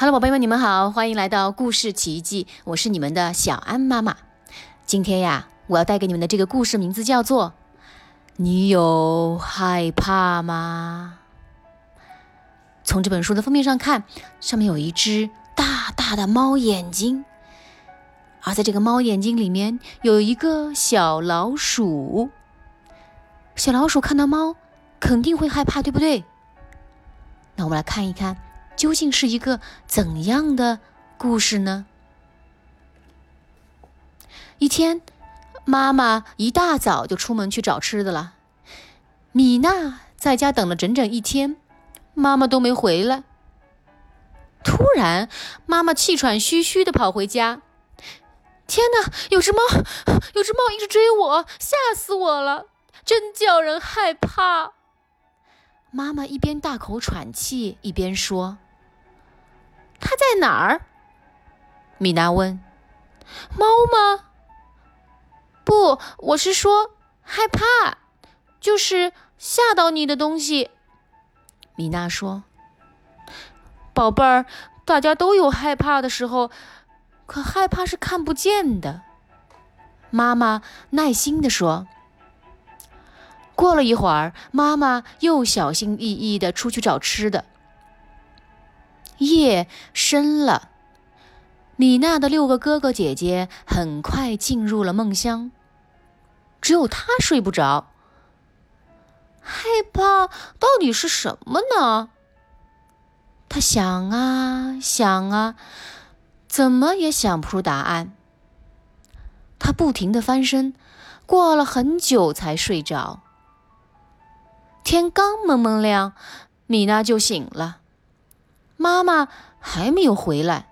Hello，宝贝们，你们好，欢迎来到故事奇迹，我是你们的小安妈妈。今天呀，我要带给你们的这个故事名字叫做《你有害怕吗》。从这本书的封面上看，上面有一只大大的猫眼睛，而在这个猫眼睛里面有一个小老鼠。小老鼠看到猫，肯定会害怕，对不对？那我们来看一看。究竟是一个怎样的故事呢？一天，妈妈一大早就出门去找吃的了。米娜在家等了整整一天，妈妈都没回来。突然，妈妈气喘吁吁的跑回家。天哪，有只猫，有只猫一直追我，吓死我了，真叫人害怕。妈妈一边大口喘气，一边说。它在哪儿？米娜问。猫吗？不，我是说害怕，就是吓到你的东西。米娜说：“宝贝儿，大家都有害怕的时候，可害怕是看不见的。”妈妈耐心的说。过了一会儿，妈妈又小心翼翼的出去找吃的。夜深了，米娜的六个哥哥姐姐很快进入了梦乡，只有她睡不着。害怕到底是什么呢？他想啊想啊，怎么也想不出答案。他不停的翻身，过了很久才睡着。天刚蒙蒙亮，米娜就醒了。妈妈还没有回来。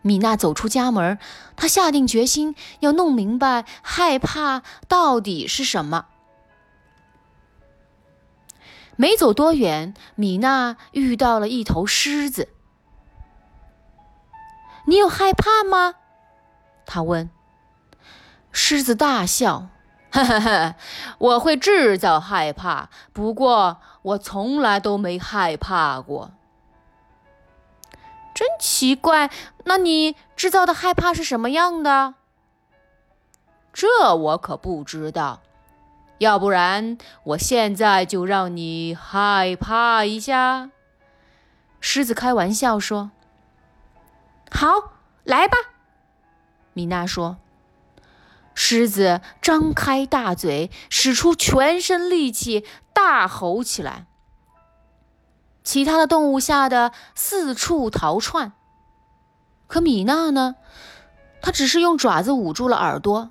米娜走出家门，她下定决心要弄明白害怕到底是什么。没走多远，米娜遇到了一头狮子。“你有害怕吗？”她问。狮子大笑：“哈哈哈，我会制造害怕，不过我从来都没害怕过。”真奇怪，那你制造的害怕是什么样的？这我可不知道。要不然，我现在就让你害怕一下。狮子开玩笑说：“好，来吧。”米娜说。狮子张开大嘴，使出全身力气，大吼起来。其他的动物吓得四处逃窜，可米娜呢？她只是用爪子捂住了耳朵。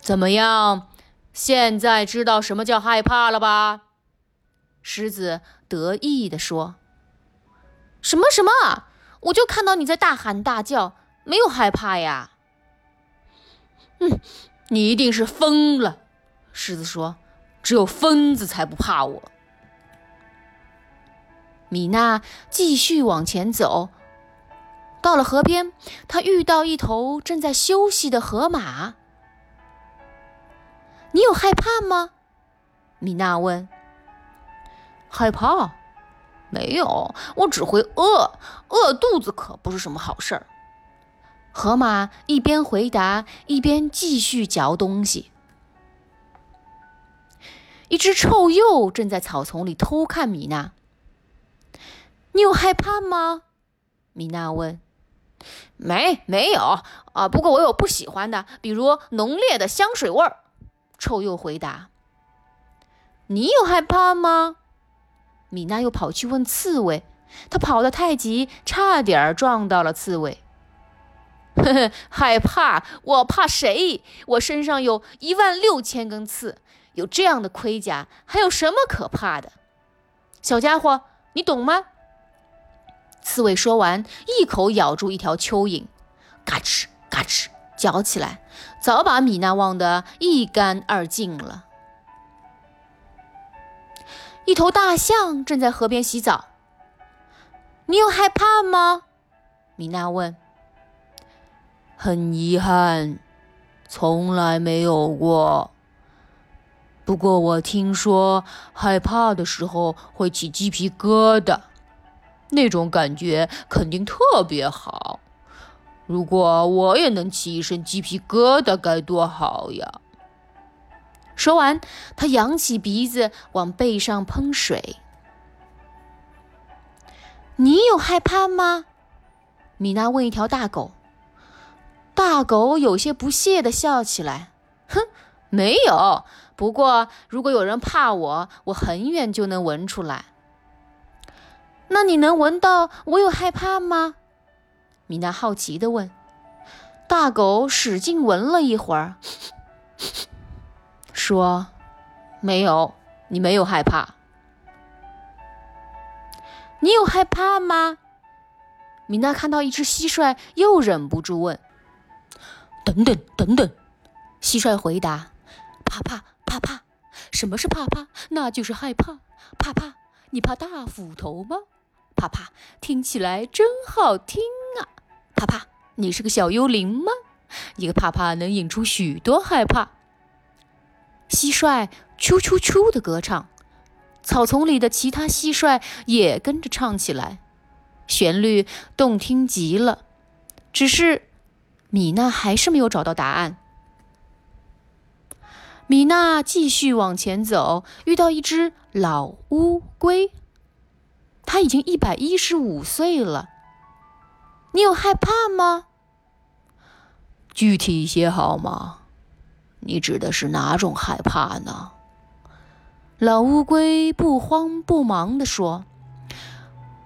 怎么样？现在知道什么叫害怕了吧？狮子得意地说：“什么什么？我就看到你在大喊大叫，没有害怕呀。”“嗯，你一定是疯了。”狮子说：“只有疯子才不怕我。”米娜继续往前走，到了河边，她遇到一头正在休息的河马。“你有害怕吗？”米娜问。“害怕？没有，我只会饿，饿肚子可不是什么好事儿。”河马一边回答，一边继续嚼东西。一只臭鼬正在草丛里偷看米娜。你有害怕吗？米娜问。没，没有啊。不过我有不喜欢的，比如浓烈的香水味儿。臭鼬回答。你有害怕吗？米娜又跑去问刺猬。她跑得太急，差点撞到了刺猬。呵呵，害怕？我怕谁？我身上有一万六千根刺，有这样的盔甲，还有什么可怕的？小家伙，你懂吗？刺猬说完，一口咬住一条蚯蚓，嘎吱嘎吱嚼起来，早把米娜忘得一干二净了。一头大象正在河边洗澡，你有害怕吗？米娜问。很遗憾，从来没有过。不过我听说，害怕的时候会起鸡皮疙瘩。那种感觉肯定特别好。如果我也能起一身鸡皮疙瘩，该多好呀！说完，他扬起鼻子往背上喷水。你有害怕吗？米娜问一条大狗。大狗有些不屑地笑起来：“哼，没有。不过，如果有人怕我，我很远就能闻出来。那你能闻到我有害怕吗？”米娜好奇地问。大狗使劲闻了一会儿，说：“没有，你没有害怕。你有害怕吗？”米娜看到一只蟋蟀，又忍不住问：“等等，等等。”蟋蟀回答：“怕怕怕怕，什么是怕怕？那就是害怕。怕怕，你怕大斧头吗？怕怕，听起来真好听啊！怕怕。”你是个小幽灵吗？一个怕怕能引出许多害怕。蟋蟀啾啾啾的歌唱，草丛里的其他蟋蟀也跟着唱起来，旋律动听极了。只是米娜还是没有找到答案。米娜继续往前走，遇到一只老乌龟，他已经一百一十五岁了。你有害怕吗？具体一些好吗？你指的是哪种害怕呢？老乌龟不慌不忙地说：“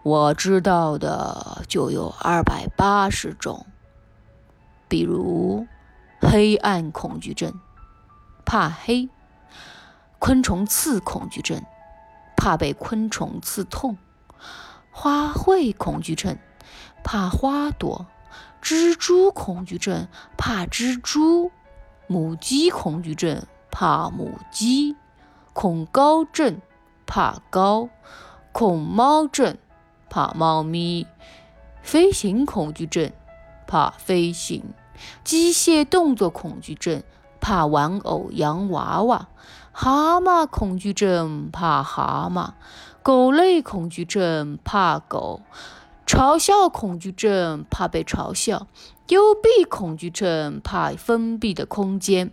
我知道的就有二百八十种，比如黑暗恐惧症，怕黑；昆虫刺恐惧症，怕被昆虫刺痛；花卉恐惧症。”怕花朵，蜘蛛恐惧症；怕蜘蛛，母鸡恐惧症；怕母鸡，恐高症；怕高，恐猫症；怕猫咪，飞行恐惧症；怕飞行，机械动作恐惧症；怕玩偶洋娃娃，蛤蟆恐惧症；怕蛤蟆，狗类恐惧症；怕狗。嘲笑恐惧症，怕被嘲笑；幽闭恐惧症，怕封闭的空间。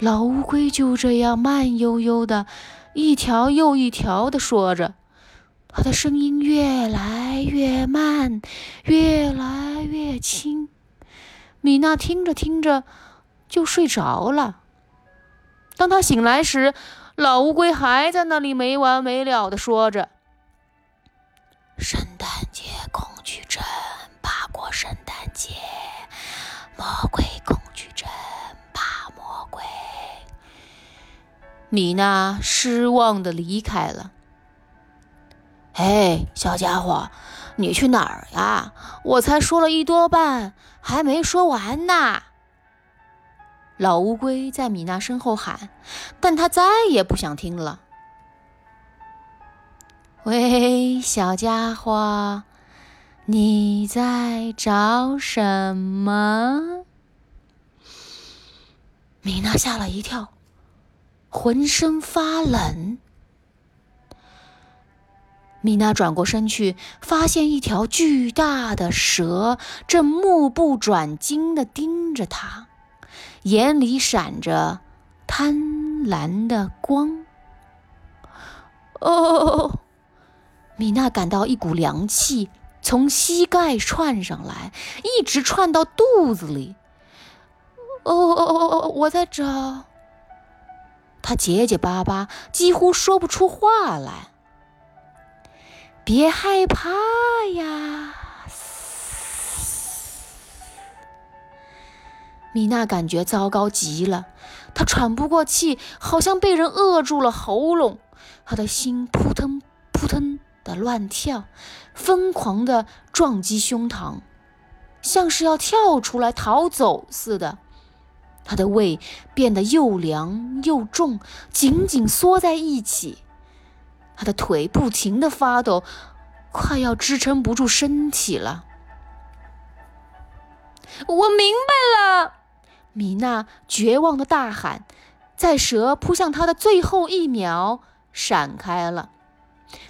老乌龟就这样慢悠悠的，一条又一条的说着，它的声音越来越慢，越来越轻。米娜听着听着就睡着了。当他醒来时，老乌龟还在那里没完没了的说着。圣诞节恐惧症，怕过圣诞节；魔鬼恐惧症，怕魔鬼。米娜失望的离开了。嘿，小家伙，你去哪儿呀？我才说了一多半，还没说完呢。老乌龟在米娜身后喊，但他再也不想听了。喂，小家伙，你在找什么？米娜吓了一跳，浑身发冷。米娜转过身去，发现一条巨大的蛇正目不转睛的盯着她，眼里闪着贪婪的光。哦！米娜感到一股凉气从膝盖窜上来，一直窜到肚子里。哦哦哦哦！我在找。她结结巴巴，几乎说不出话来。别害怕呀！米娜感觉糟糕极了，她喘不过气，好像被人扼住了喉咙，她的心扑腾扑腾。的乱跳，疯狂的撞击胸膛，像是要跳出来逃走似的。她的胃变得又凉又重，紧紧缩在一起。她的腿不停的发抖，快要支撑不住身体了。我明白了，米娜绝望的大喊，在蛇扑向她的最后一秒闪开了。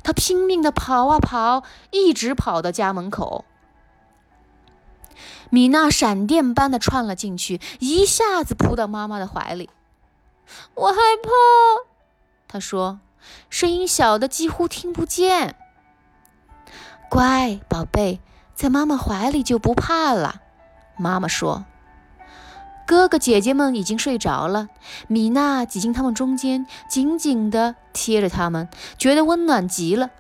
他拼命地跑啊跑，一直跑到家门口。米娜闪电般的窜了进去，一下子扑到妈妈的怀里。我害怕，她说，声音小的几乎听不见。乖宝贝，在妈妈怀里就不怕了。妈妈说：“哥哥姐姐们已经睡着了。”米娜挤进他们中间，紧紧地贴着他们，觉得温暖极了。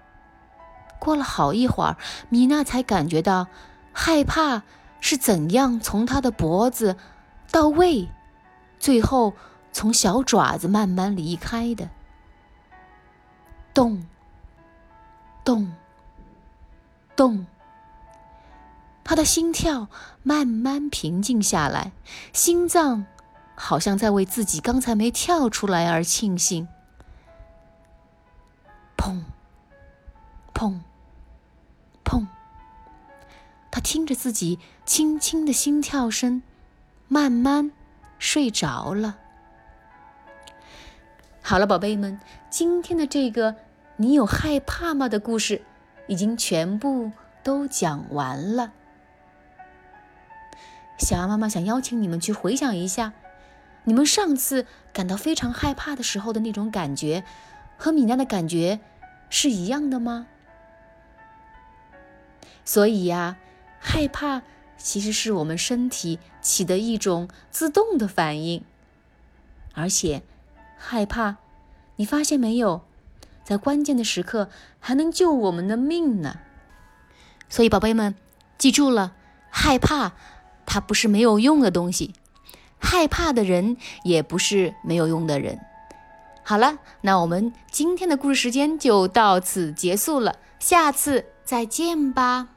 过了好一会儿，米娜才感觉到害怕是怎样从她的脖子到胃，最后从小爪子慢慢离开的。咚，咚。动，他的心跳慢慢平静下来，心脏好像在为自己刚才没跳出来而庆幸。砰，砰，砰，他听着自己轻轻的心跳声，慢慢睡着了。好了，宝贝们，今天的这个“你有害怕吗”的故事。已经全部都讲完了。小鸭妈妈想邀请你们去回想一下，你们上次感到非常害怕的时候的那种感觉，和米娜的感觉是一样的吗？所以呀，害怕其实是我们身体起的一种自动的反应，而且害怕，你发现没有？在关键的时刻还能救我们的命呢，所以宝贝们记住了，害怕它不是没有用的东西，害怕的人也不是没有用的人。好了，那我们今天的故事时间就到此结束了，下次再见吧。